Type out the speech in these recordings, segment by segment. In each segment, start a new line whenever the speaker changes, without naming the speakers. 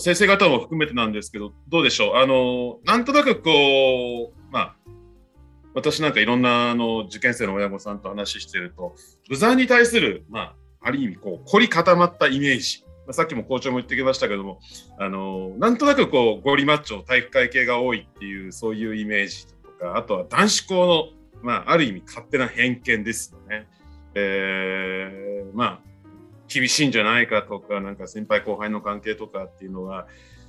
先生方も含めてなんですけど、どうでしょう、あのなんとなくこう、まあ、私なんかいろんなあの受験生の親御さんと話してると、ブザーに対する、まあ、ある意味こう、凝り固まったイメージ、まあ、さっきも校長も言ってきましたけども、あのなんとなくこう、ゴリマッチョ、体育会系が多いっていう、そういうイメージとか、あとは男子校の、まあ、ある意味勝手な偏見ですよね。えー、まあ厳しいんじゃないかとか、なんか先輩後輩の関係とかっていうのは、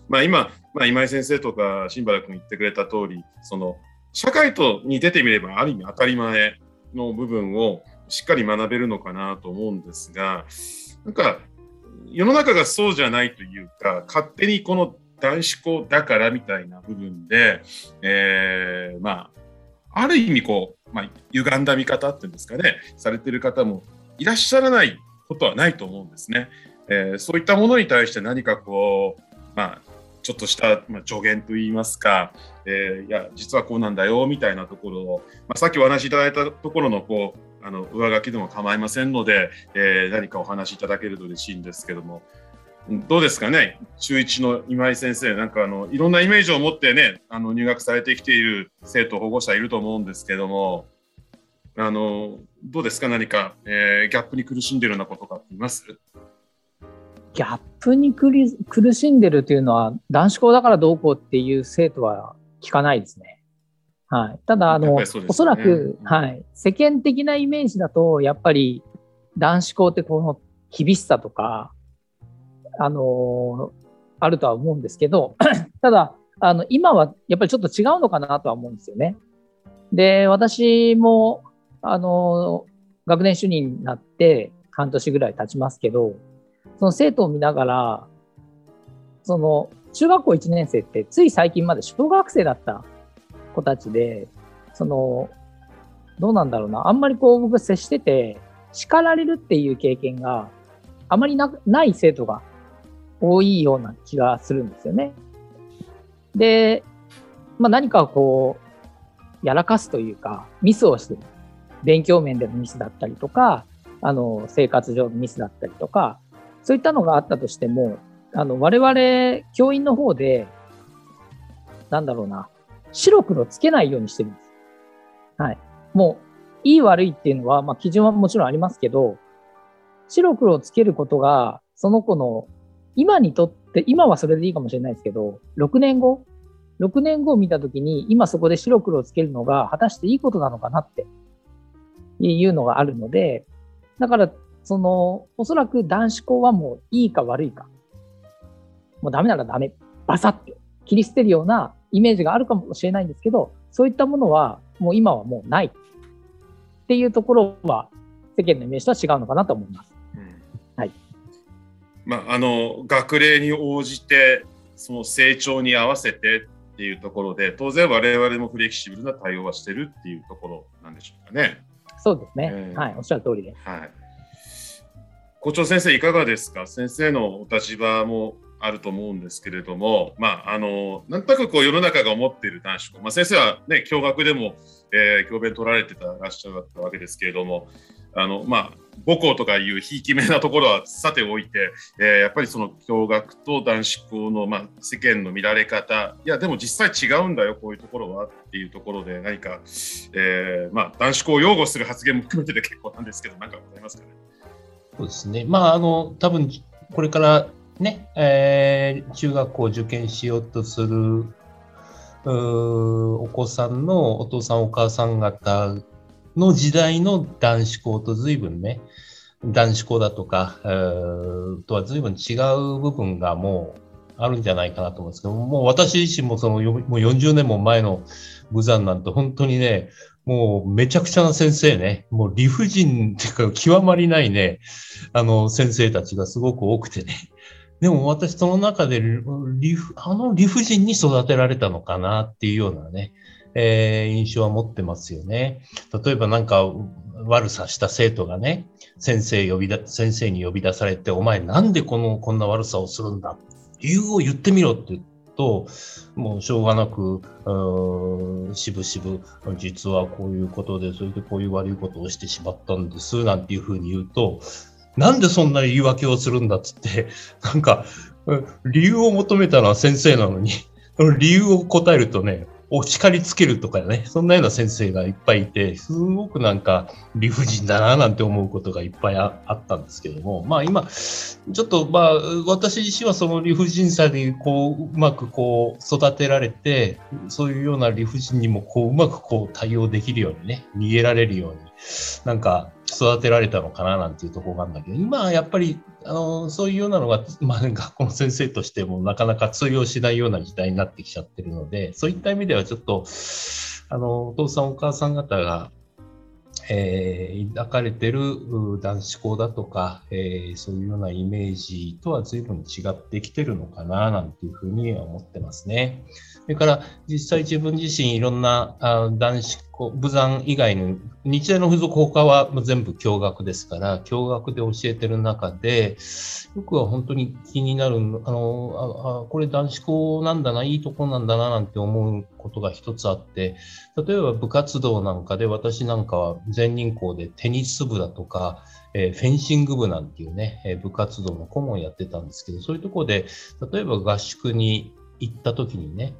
まあ、今、まあ、今井先生とか新原君言ってくれた通り、その社会とに出てみればある意味当たり前の部分をしっかり学べるのかなと思うんですが、なんか世の中がそうじゃないというか、勝手にこの男子校だからみたいな部分で、えー、まあ、ある意味こう、まあ、歪んだ見方っていうんですかね、されてる方もいらっしゃらないことはないと思うんですね。えー、そういったものに対して何かこう、まあ、ちょっとした、ま、助言といいますか、えー、いや、実はこうなんだよみたいなところを、まあ、さっきお話しいただいたところのこうあの上書きでも構いませんので、えー、何かお話しいただけると嬉しいんですけども、どうですかね、中1の今井先生、なんかあのいろんなイメージを持ってね、あの入学されてきている生徒、保護者いると思うんですけども、あのどうですか、何か、えー、ギャップに苦しんでるようなことかっています？
ギャップに苦しんでるというのは、男子校だからどうこうっていう生徒は聞かないですね。はい。ただ、あの、ね、おそらく、はい。世間的なイメージだと、やっぱり男子校ってこの厳しさとか、あのあるとは思うんですけど、ただ、あの、今はやっぱりちょっと違うのかなとは思うんですよね。で、私も、あの、学年主任になって半年ぐらい経ちますけど、その生徒を見ながら、その中学校1年生ってつい最近まで小学生だった子たちで、その、どうなんだろうな、あんまりこう僕接してて、叱られるっていう経験があまりない生徒が多いような気がするんですよね。で、まあ、何かこう、やらかすというか、ミスをしてる。勉強面でのミスだったりとか、あの、生活上のミスだったりとか、そういったのがあったとしても、あの、我々、教員の方で、なんだろうな、白黒つけないようにしてるんです。はい。もう、いい悪いっていうのは、まあ、基準はもちろんありますけど、白黒つけることが、その子の、今にとって、今はそれでいいかもしれないですけど、6年後、6年後を見たときに、今そこで白黒をつけるのが、果たしていいことなのかなっていうのがあるので、だからその、おそらく男子校はもういいか悪いか、もうダメならダメ、バサッと切り捨てるようなイメージがあるかもしれないんですけど、そういったものはもう今はもうないっていうところは世間のイメージとは違うのかなと思います。うん、はい。
まあ、あの、学齢に応じて、その成長に合わせてっていうところで、当然我々もフレキシブルな対応はしてるっていうところなんでしょうかね。
そうですね。えー、はい、おっしゃる通りです。
はい。校長先生いかがですか？先生のお立場もあると思うんですけれども、まあ、あのなんとなくこう世の中が思っている男子校、まあ、先生は、ね、教学でも、えー、教鞭取られてたらっしゃったわけですけれどもあの、まあ、母校とかいうひいきめなところはさておいて、えー、やっぱりその教学と男子校の、まあ、世間の見られ方いやでも実際違うんだよこういうところはっていうところで何か、えーまあ、男子校を擁護する発言も含めてで結構なんですけど何かございますかね？
そうですね。まあ、あの、多分、これからね、えー、中学校を受験しようとするお子さんのお父さんお母さん方の時代の男子校と随分ね、男子校だとか、えー、とは随分違う部分がもうあるんじゃないかなと思うんですけど、もう私自身もそのもう40年も前の武山なんて本当にね、もうめちゃくちゃな先生ね、もう理不尽っていうか極まりないね、あの先生たちがすごく多くてね。でも私その中で理あの理不尽に育てられたのかなっていうようなね、えー、印象は持ってますよね。例えばなんか悪さした生徒がね、先生呼びだ、先生に呼び出されて、お前なんでこの、こんな悪さをするんだ？理由を言ってみろって言うと、もうしょうがなく、しぶしぶ、実はこういうことで、それでこういう悪いことをしてしまったんです、なんていうふうに言うと、なんでそんな言い訳をするんだっつって、なんか、理由を求めたのは先生なのに、その理由を答えるとね、お叱りつけるとかね、そんなような先生がいっぱいいて、すごくなんか理不尽だななんて思うことがいっぱいあったんですけども、まあ今、ちょっとまあ私自身はその理不尽さにこう、うまくこう育てられて、そういうような理不尽にもこう、うまくこう対応できるようにね、逃げられるように、なんか育てられたのかななんていうところがあるんだけど、今はやっぱり、あの、そういうようなのが、まあ、学校の先生としてもなかなか通用しないような時代になってきちゃってるので、そういった意味ではちょっと、あの、お父さんお母さん方が、えー、抱かれてる男子校だとか、えー、そういうようなイメージとは随分違ってきてるのかななんていうふうに思ってますね。それから実際自分自身いろんな男子校、武山以外の日大の付属他は全部共学ですから、共学で教えてる中で、よくは本当に気になる、あの、あこれ男子校なんだな、いいとこなんだななんて思うことが一つあって、例えば部活動なんかで私なんかは全人校でテニス部だとか、え、フェンシング部なんていうね、え、部活動の顧問やってたんですけど、そういうところで、例えば合宿に行った時にね、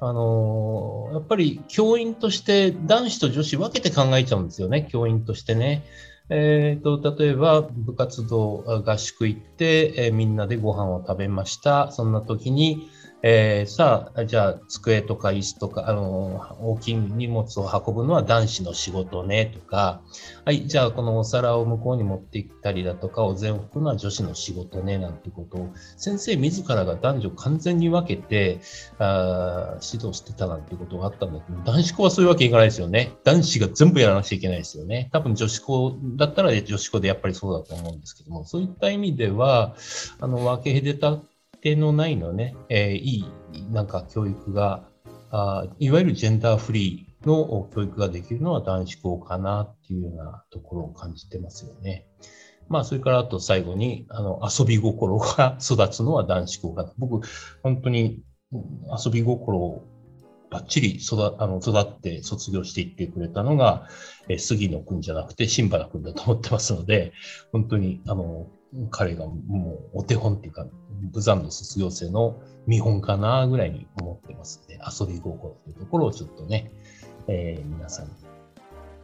あのー、やっぱり教員として男子と女子分けて考えちゃうんですよね、教員としてね。えーと、例えば部活動合宿行って、えー、みんなでご飯を食べましたそんな時に、えー、さあ、じゃあ、机とか椅子とか、あの、大きい荷物を運ぶのは男子の仕事ね、とか、はい、じゃあ、このお皿を向こうに持って行ったりだとか、お膳を拭くのは女子の仕事ね、なんてことを、先生自らが男女完全に分けて、あ指導してたなんてことがあったんだけど、男子校はそういうわけいかないですよね。男子が全部やらなくちゃいけないですよね。多分女子校だったら女子校でやっぱりそうだと思うんですけども、そういった意味では、あの、分け隔てた定のないのね、えー、いいなんか教育があ、いわゆるジェンダーフリーの教育ができるのは男子校かなっていうようなところを感じてますよね。まあ、それからあと最後に、あの、遊び心が育つのは男子校かな。僕、本当に遊び心をばっちり育あの育って卒業していってくれたのが、え杉野君じゃなくて新原君だと思ってますので、本当にあの彼がもうお手本っていうか、武山の卒業生の見本かなぐらいに思ってますので、遊び心というところをちょっとね、えー、皆さんに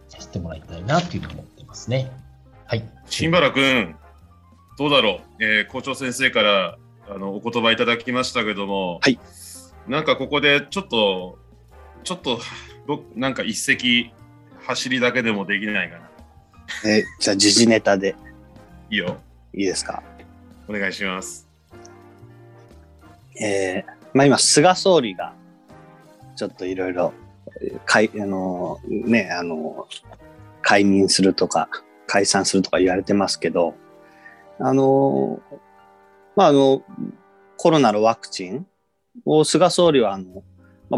知ってもらいたいなというふうに思ってますね。はい。
新原君、どうだろう、えー、校長先生からあのお言葉いただきましたけども、
はい。
なんかここでちょっと、ちょっと、なんか一席走りだけでもできないかな。
えー、じゃあ時事ネタで。
いいよ。
いいですか？
お願いします。
えー、まあ今、菅総理が、ちょっといろいろ、かい、あの、ね、あの、解任するとか、解散するとか言われてますけど、あの、まああの、コロナのワクチンを菅総理はあの、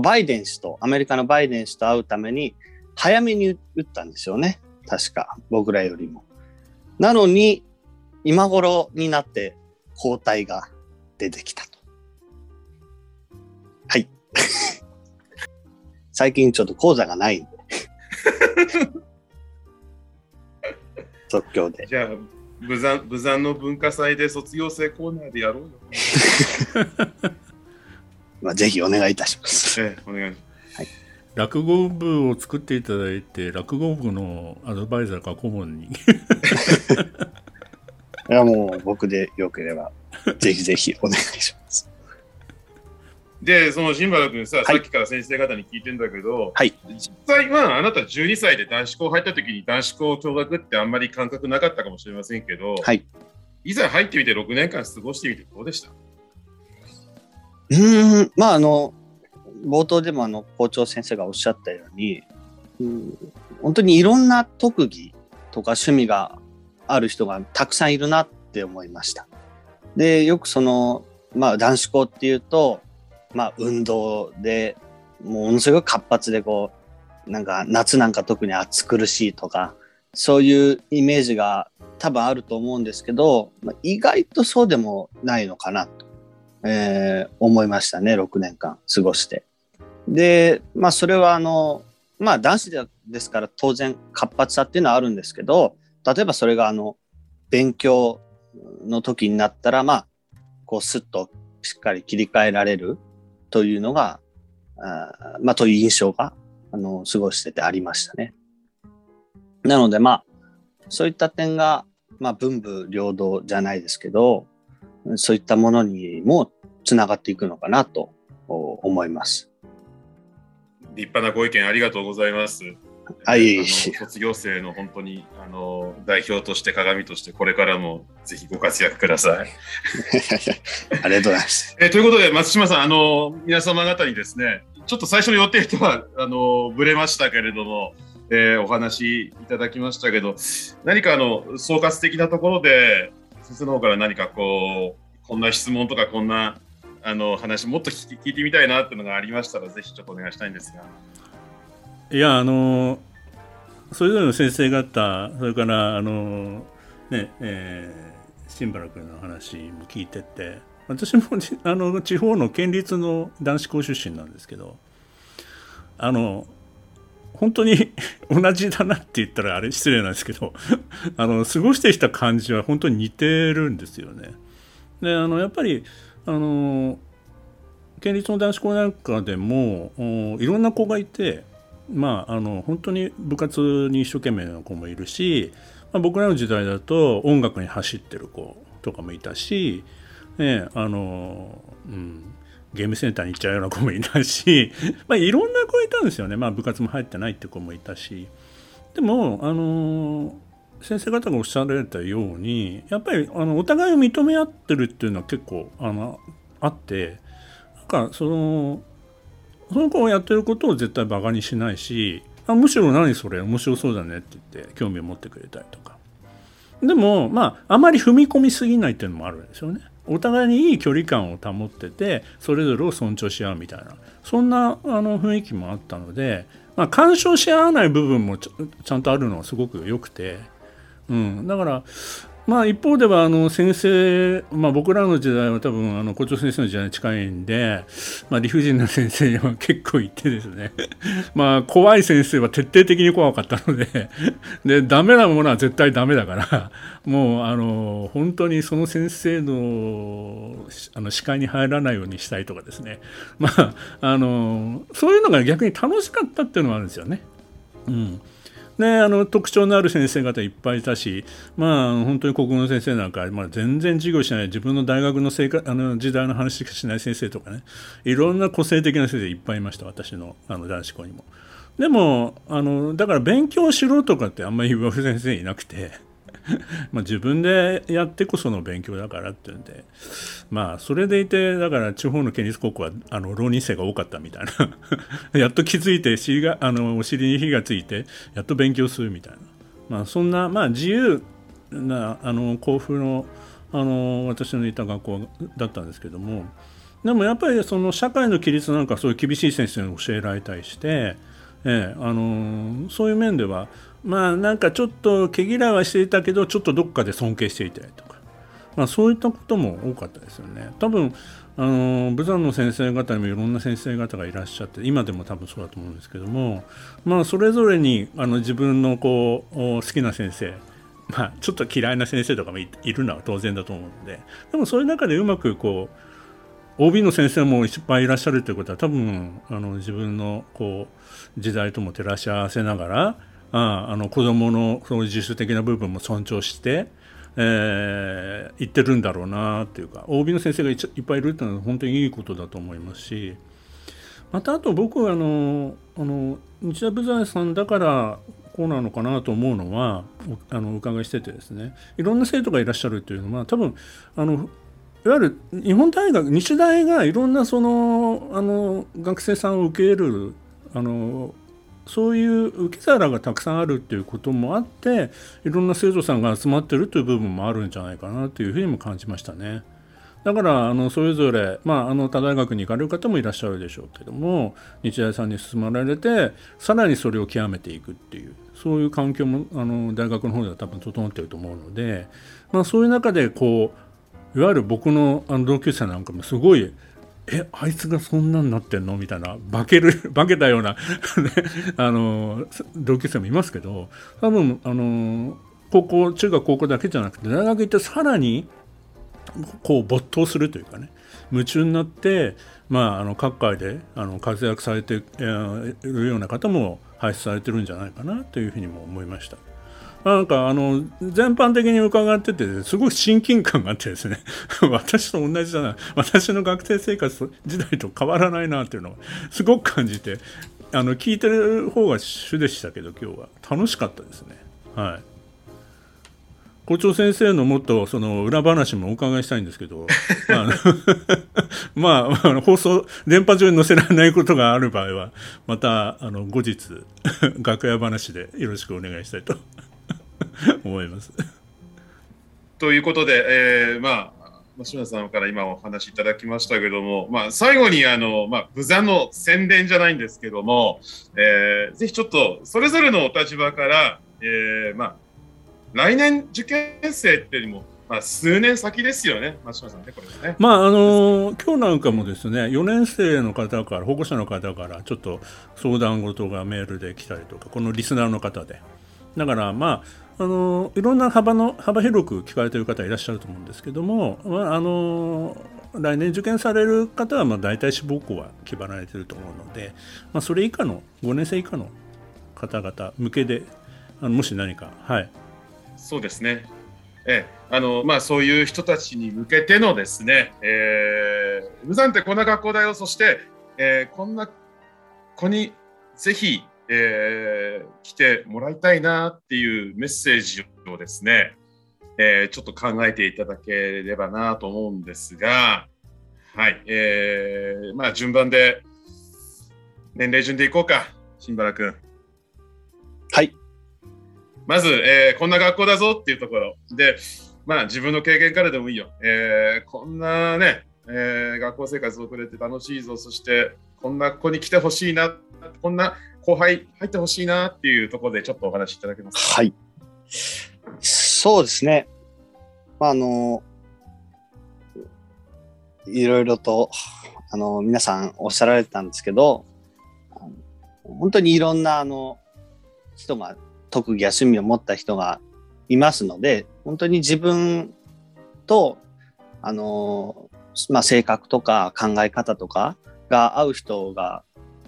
バイデン氏と、アメリカのバイデン氏と会うために、早めに打ったんですよね。確か、僕らよりも。なのに、今頃になって抗体が出てきた。はい。最近ちょっと講座がないんで。即興で。
じゃあ、武山武山の文化祭で卒業生コーナーでやろうよ。
まあ、ぜひお願いいたします。
ええ、お願いします。
落語部を作っていただいて落語部のアドバイザーか顧問に
いやもう僕でよければ、ぜひぜひお願いします。
で、その新原君さ、はい、さっきから先生方に聞いてんだけど、
はい、
実際はあなた12歳で男子校入った時に男子校共学ってあんまり感覚なかったかもしれませんけど、
はい、
いざ入ってみて6年間過ごしてみてどうでした？
うん、まああの、冒頭でもあの校長先生がおっしゃったように、うん。本当にいろんな特技とか趣味がある人がたくさんいるなって思いました。で、よくその、まあ男子校っていうと、まあ運動で、ものすごく活発でこう、なんか夏なんか特に暑苦しいとか、そういうイメージが多分あると思うんですけど、まあ、意外とそうでもないのかなと、えー、思いましたね、6年間過ごして。で、まあそれはあの、まあ男子ですから当然活発さっていうのはあるんですけど、例えばそれがあの、勉強の時になったら、まあ、こうスッとしっかり切り替えられるというのが、あまあという印象が、あの、過ごしててありましたね。なのでまあ、そういった点が、まあ文武両道じゃないですけど、そういったものにもつながっていくのかなと思います。
立派なご意見ありがとうございます。
あいい
卒業生の本当にあの代表として鏡としてこれからもぜひご活躍ください。
ありがとうございます。
えということで松島さんあの皆様方にですねちょっと最初の予定とはあのぶれましたけれども、えー、お話いただきましたけど何かあの総括的なところで先生の方から何かこうこんな質問とかこんなあの話もっと聞いてみたいなっていうのがありましたらぜひちょっとお願いしたいんですが。
いやあのそれぞれの先生方それからあのねえー、新原君の話も聞いてて私も あの地方の県立の男子校出身なんですけどあの本当に 同じだなって言ったらあれ失礼なんですけど あの過ごしてきた感じは本当に似てるんですよね。であのやっぱりあの県立の男子校なんかでもいろんな子がいてまああの本当に部活に一生懸命な子もいるし、まあ、僕らの時代だと音楽に走ってる子とかもいたし、ね、あの、うん、ゲームセンターに行っちゃうような子もいたし、まあ、いろんな子いたんですよね、まあ、部活も入ってないって子もいたし。でもあの先生方がおっしゃられたようにやっぱりあのお互いを認め合ってるっていうのは結構あのあってなんかそのその子がやってることを絶対バカにしないしあむしろ何それ面白そうだねって言って興味を持ってくれたりとか。でもまああまり踏み込みすぎないっていうのもあるんですよね。お互いにいい距離感を保っててそれぞれを尊重し合うみたいな。そんなあの雰囲気もあったので、まあ、干渉し合わない部分もちゃんとあるのはすごく良くて。うん、だからまあ一方ではあの先生、まあ、僕らの時代は多分あの校長先生の時代に近いんで、まあ、理不尽な先生は結構いてですね。まあ怖い先生は徹底的に怖かったので。でダメなものは絶対ダメだから。もうあの本当にその先生のあの視界に入らないようにしたいとかですね。まああのそういうのが逆に楽しかったっていうのもあるんですよね。うん。ね、あの特徴のある先生方いっぱいいたし、まあ、本当に国語の先生なんか、まあ、全然授業しない自分の大学の生あの時代の話しかしない先生とかねいろんな個性的な先生いっぱいいました私のあの男子校にも。でもあのだから勉強しろとかってあんまり言われる先生いなくて まあ自分でやってこその勉強だからっていうんで。まあそれでいてだから地方の県立高校はあの浪人生が多かったみたいな。やっと気づいて尻があのお尻に火がついてやっと勉強するみたいな、まあ、そんな、まあ、自由なあの甲府のあの私のいた学校だったんですけども。でもやっぱりその社会の規律なんかそういう厳しい先生に教えられたりして、ええ、あのそういう面ではまあなんかちょっと毛嫌いはしていたけどちょっとどっかで尊敬していたりとか、まあ、そういったことも多かったですよね。多分あの武山の先生方にもいろんな先生方がいらっしゃって今でも多分そうだと思うんですけども。まあそれぞれにあの自分のこう好きな先生まあちょっと嫌いな先生とかもいるのは当然だと思うので。でもそういう中でうまくこう OB の先生もいっぱいいらっしゃるということは多分あの自分のこう時代とも照らし合わせながらああの子どものその自主的な部分も尊重して、えー、言ってるんだろうなっていうか OB の先生がいっぱいいるっていうのは本当にいいことだと思いますしまたあと僕はあのあの日大部材さんだからこうなのかなと思うのはあのお伺いしててですねいろんな生徒がいらっしゃるというのは多分あのいわゆる日本大学日大がいろんなそのあの学生さんを受け入れるあのそういう受け皿がたくさんあるっていうこともあっていろんな生徒さんが集まってるという部分もあるんじゃないかなというふうにも感じましたね。だからあのそれぞれ、まあ、あの他大学に行かれる方もいらっしゃるでしょうけども日大さんに進まれてさらにそれを極めていくっていうそういう環境もあの大学の方では多分整っていると思うので、まあ、そういう中でこういわゆる僕のあの同級生なんかもすごいえあいつがそんなになってんの？みたいな化ける 化けたような あの同級生もいますけど多分あの高校中学高校だけじゃなくて大学行ってさらにこう没頭するというかね夢中になって、まあ、あの各界であの活躍されているような方も輩出されてるんじゃないかなというふうにも思いました。なんかあの全般的に伺っててすごい親近感があってですね。私と同じだな。私の学生生活時代と変わらないなっていうのをすごく感じてあの聞いてる方が主でしたけど今日は。楽しかったですね。はい。校長先生のもっとその裏話もお伺いしたいんですけど、まあ、まあ、放送、電波上に載せられないことがある場合は、またあの後日、楽屋話でよろしくお願いしたいと 思います。
ということで、えー、まあ、松村さんから今お話しいただきましたけども、まあ、最後にあの、まあ、ブザの宣伝じゃないんですけども、えー、ぜひちょっとそれぞれのお立場から、えー、まあ、来年受験生っていうよりも、まあ、数年先ですよね、松島さんね、これね。
まあ、あの今日なんかもですね、4年生の方から、保護者の方から、ちょっと相談事がメールで来たりとか、このリスナーの方で。だから、まあ、あのいろんな幅の幅広く聞かれている方いらっしゃると思うんですけども、まあ、あの来年受験される方はまあ大体志望校は決まられていると思うので、まあ、それ以下の5年生以下の方々向けであのもし何か、はい、
そうですね。えあのまあ、そういう人たちに向けてのですね、えー、無残ってこんな学校だよ、そして、えー、こんな子にぜひ、えー、来てもらいたいなっていうメッセージをですね、えー、ちょっと考えていただければなと思うんですが、はい、えー、まあ順番で年齢順でいこうか、新原君。
はい。
まず、えー、こんな学校だぞっていうところで、まあ、自分の経験からでもいいよ。えー、こんなね、えー、学校生活を送れて楽しいぞ、そしてこんな子に来てほしいな、こんな後輩入ってほしいなっていうところでちょっとお話しいただけますか？
はい。そうですね。まあの、いろいろと、あの、皆さんおっしゃられてたんですけど、本当にいろんなあの人が特技や趣味を持った人がいますので、本当に自分と、あの、まあ、性格とか考え方とかが合う人が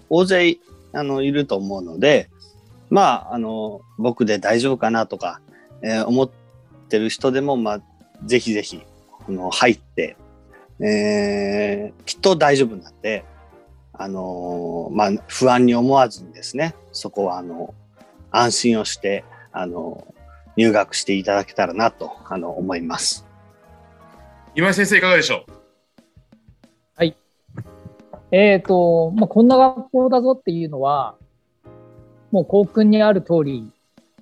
大勢あのいると思うので、まあ、あの、僕で大丈夫かなとか、えー、思ってる人でも、まあ、ぜひぜひ、あの、入って、えー、きっと大丈夫なんで、あのまあ、不安に思わずにですね、そこは、あの、安心をして、あの、入学していただけたらなと、あの、思います。
今井先生いかがでしょう？
えっ、ー、と、まあ、こんな学校だぞっていうのは、もう校訓にある通り、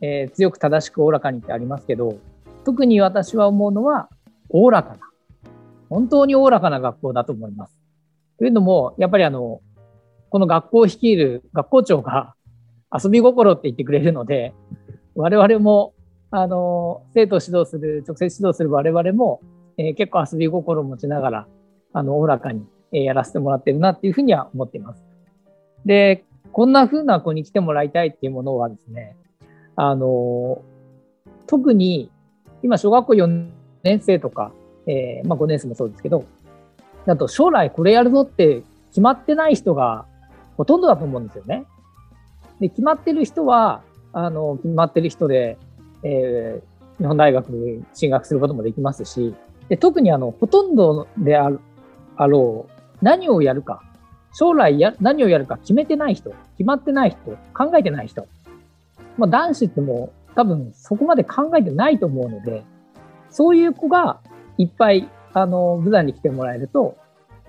えー、強く正しくおおらかにってありますけど、特に私は思うのは、おおらかな。本当におおらかな学校だと思います。というのも、やっぱりあの、この学校を率いる学校長が遊び心って言ってくれるので、我々も、あの、生徒を指導する、直接指導する我々も、えー、結構遊び心を持ちながら、あの、おおらかに、やらせてもらってるなっていうふうには思っています。で、こんな風な子に来てもらいたいっていうものはですね、あの、特に今小学校4年生とか、えー、まあ5年生もそうですけど、だと将来これやるぞって決まってない人がほとんどだと思うんですよね。で、決まってる人は、あの、決まってる人で、えー、日本大学に進学することもできますし、で特にあの、ほとんどでああろう、何をやるか、将来や、何をやるか決めてない人、決まってない人、考えてない人。まあ、男子ってもう多分そこまで考えてないと思うので、そういう子がいっぱい、あの、武山に来てもらえると、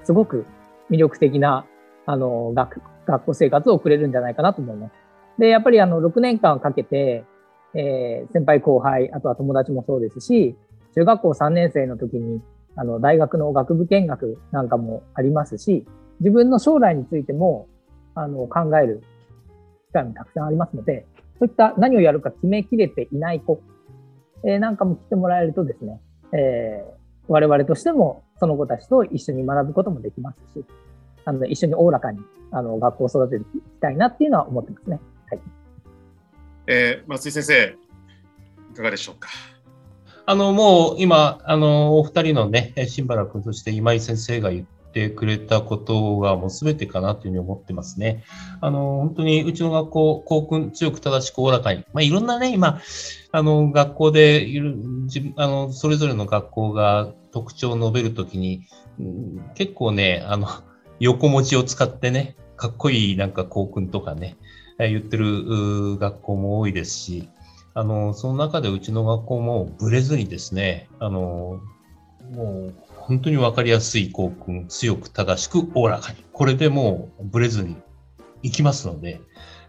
すごく魅力的な、あの、学、学校生活を送れるんじゃないかなと思います。で、やっぱりあの6年間かけて、えー、先輩後輩、あとは友達もそうですし、中学校3年生の時に、あの、大学の学部見学なんかもありますし、自分の将来についても、あの、考える機会もたくさんありますので、そういった何をやるか決めきれていない子、えー、なんかも来てもらえるとですね、えー、我々としてもその子たちと一緒に学ぶこともできますし、あの、一緒におおらかに、あの、学校を育てていきたいなっていうのは思ってますね。はい。
えー、松井先生、いかがでしょうか？
あの、もう今、あの、お二人のね、新原君、そして今井先生が言ってくれたことがもう全てかなというふうに思ってますね。あの、本当にうちの学校、校訓強く正しくおおらかに。まあ、いろんなね、今、あの、学校でいる、自あの、それぞれの学校が特徴を述べるときに、うん、結構ね、あの、横文字を使ってね、かっこいいなんか校訓とかね、言ってる学校も多いですし、あの、その中でうちの学校もぶれずにですね、あの、もう本当に分かりやすい校訓、強く正しくおおらかに。これでもうぶれずに行きますので、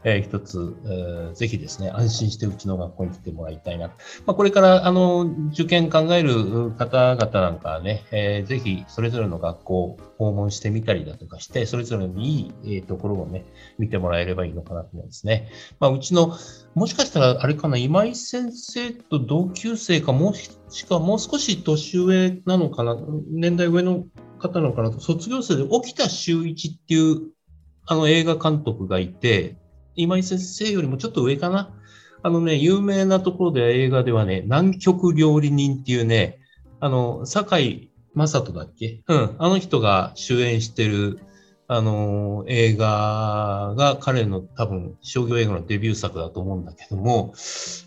えー、一つ、えー、ぜひですね、安心してうちの学校に来てもらいたいな。まあ、これから、あの、受験考える方々なんかはね、えー、ぜひ、それぞれの学校を訪問してみたりだとかして、それぞれのいい、ところをね、見てもらえればいいのかなと思うんですね。まあ、うちの、もしかしたら、あれかな、今井先生と同級生か、もしくはもう少し年上なのかな、年代上の方なのかなと、卒業生で沖田修一っていう、あの映画監督がいて、今井先生よりもちょっと上かな？あのね、有名なところで映画ではね、南極料理人っていうね、あの、堺正人だっけ？うん、あの人が主演してる、あの、映画が彼の多分商業映画のデビュー作だと思うんだけども、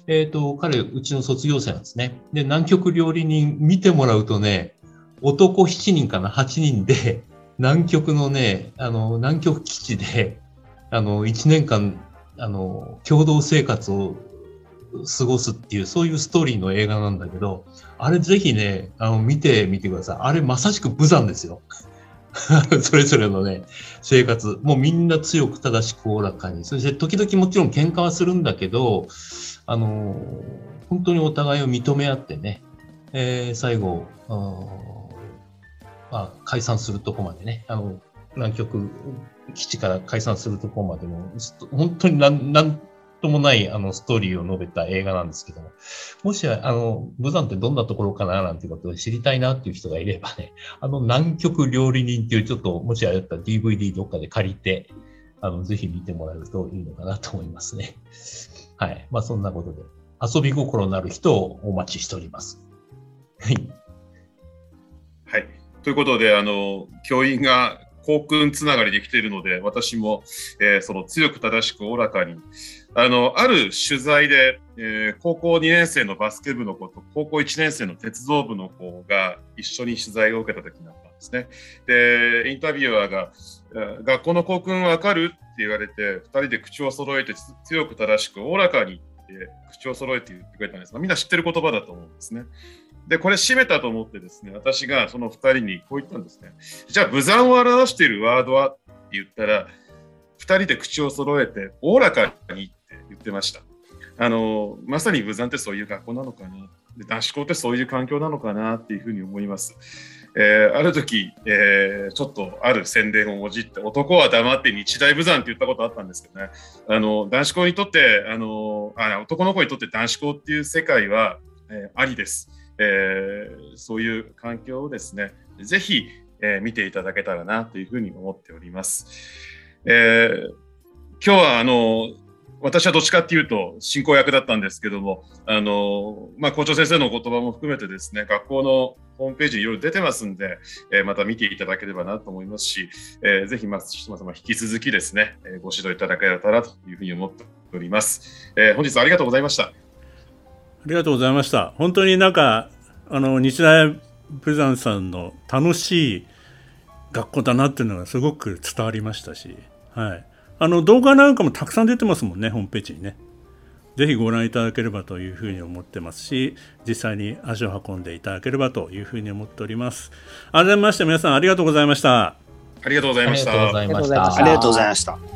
えっ、ー、と、彼、うちの卒業生なんですね。で、南極料理人見てもらうとね、男7人かな、8人で、南極のね、あの、南極基地で、あの、1年間、あの、共同生活を過ごすっていう、そういうストーリーの映画なんだけど、あれぜひね、あの、見てみてください。あれまさしく無残ですよ。それぞれのね、生活。もうみんな強く正しくおおらかに。そして時々もちろん喧嘩はするんだけど、あの、本当にお互いを認め合ってね、えー、最後、あ解散するとこまでね、あの、南極基地から解散するところまでも、本当になんなんともないあのストーリーを述べた映画なんですけども、もしあの、武山ってどんなところかななんていうことを知りたいなっていう人がいればね、あの南極料理人っていうちょっと、もしあれだったら DVD どっかで借りて、あの、ぜひ見てもらえるといいのかなと思いますね。はい。まあそんなことで、遊び心のある人をお待ちしております。はい。
はい。ということで、あの、教員が校訓つながりできているので、私も、えー、その強く正しくおおらかに、あの、ある取材で、えー、高校2年生のバスケ部の子と高校1年生の鉄道部の子が一緒に取材を受けた時になったんですね。で、インタビュアーが、学校の校訓わかるって言われて、2人で口を揃えて強く正しくおおらかにって口を揃えて言ってくれたんですが、みんな知ってる言葉だと思うんですね。で、これ閉めたと思ってですね、私がその2人にこう言ったんですね。じゃあ、無残を表しているワードはって言ったら、2人で口を揃えて、おおらかにって言ってました。あの、まさに無残ってそういう学校なのかな。で男子校ってそういう環境なのかなっていうふうに思います。えー、ある時、えー、ちょっとある宣伝をもじって、男は黙って日大武山って言ったことあったんですけどね、あの、男子校にとって、あの、あ男の子にとって男子校っていう世界は、えー、ありです。えー、そういう環境をですね、ぜひ、えー、見ていただけたらなというふうに思っております。えー、今日はあの私はどっちかっていうと進行役だったんですけども、あのまあ、校長先生の言葉も含めてですね、学校のホームページにいろいろ出てますんで、えー、また見ていただければなと思いますし、えー、ぜひ、まあ、ま引き続きですね、えー、ご指導いただけたらというふうに思っております。えー、本日はありがとうございました。
ありがとうございました。本当になんか、あの、日大プレザンさんの楽しい学校だなっていうのがすごく伝わりましたし、はい。あの、動画なんかもたくさん出てますもんね、ホームページにね。ぜひご覧いただければというふうに思ってますし、実際に足を運んでいただければというふうに思っております。改めまして皆さんありがとうございました。
ありがとうございました。
ありがとうございました。ありがとうございました。